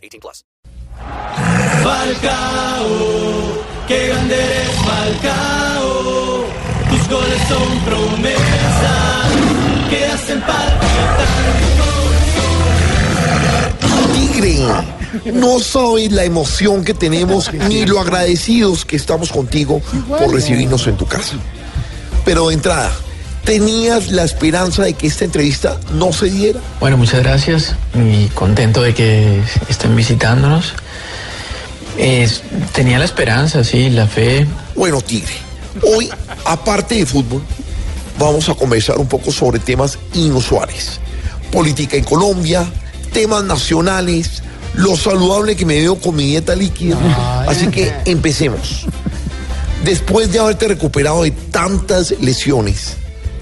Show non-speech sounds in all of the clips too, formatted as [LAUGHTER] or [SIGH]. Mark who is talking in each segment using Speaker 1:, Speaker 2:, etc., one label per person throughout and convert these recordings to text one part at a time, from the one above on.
Speaker 1: 18 plus.
Speaker 2: Falcao, que grande eres Falcao. Tus goles son promesa, que hacen palpitar
Speaker 3: Tigre, no sabes la emoción que tenemos [LAUGHS] ni lo agradecidos que estamos contigo por recibirnos en tu casa. Pero de entrada, ¿tenías la esperanza de que esta entrevista no se diera?
Speaker 4: Bueno, muchas gracias y contento de que estén visitándonos. Tenía la esperanza, sí, la fe.
Speaker 3: Bueno, Tigre, hoy, aparte de fútbol, vamos a conversar un poco sobre temas inusuales. Política en Colombia, temas nacionales, lo saludable que me veo con mi dieta líquida. Así que empecemos. Después de haberte recuperado de tantas lesiones,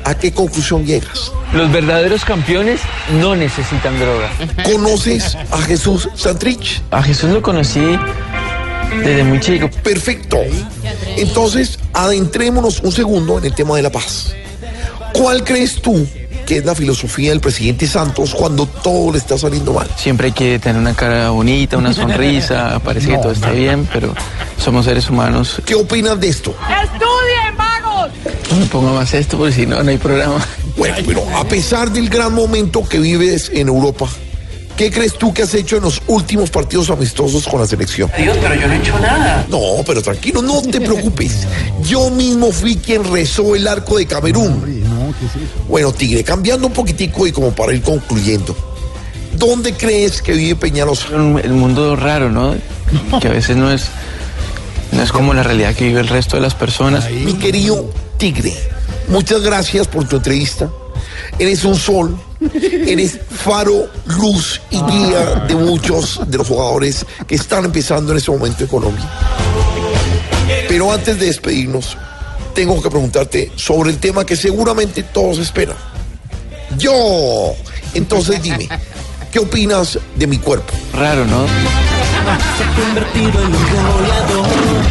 Speaker 3: ¿a qué conclusión llegas?
Speaker 4: Los verdaderos campeones no necesitan droga.
Speaker 3: ¿Conoces a Jesús Santrich?
Speaker 4: A Jesús lo conocí desde muy chico.
Speaker 3: Perfecto. Entonces, adentrémonos un segundo en el tema de la paz. ¿Cuál crees tú que es la filosofía del presidente Santos cuando todo le está saliendo mal?
Speaker 4: Siempre hay que tener una cara bonita, una sonrisa, parece que todo está bien, pero somos seres humanos.
Speaker 3: ¿Qué opinas de esto?
Speaker 4: No me ponga más esto porque si no, no hay programa.
Speaker 3: Bueno, pero a pesar del gran momento que vives en Europa, ¿qué crees tú que has hecho en los últimos partidos amistosos con la selección?
Speaker 4: Dios, pero yo no he hecho nada.
Speaker 3: No, pero tranquilo, no te preocupes. Yo mismo fui quien rezó el arco de Camerún. Bueno, Tigre, cambiando un poquitico y como para ir concluyendo. ¿Dónde crees que vive Peñalosa?
Speaker 4: El mundo raro, ¿no? [LAUGHS] Que a veces no es, no es como la realidad que vive el resto de las personas.
Speaker 3: Mi querido Tigre, muchas gracias por tu entrevista. Eres un sol, eres faro, luz y guía de muchos de los jugadores que están empezando en este momento en Colombia. Pero antes de despedirnos, tengo que preguntarte sobre el tema que seguramente todos esperan. Yo. Entonces dime, ¿qué opinas de mi cuerpo?
Speaker 4: Raro, ¿no?
Speaker 2: se ha convertido en un goleador.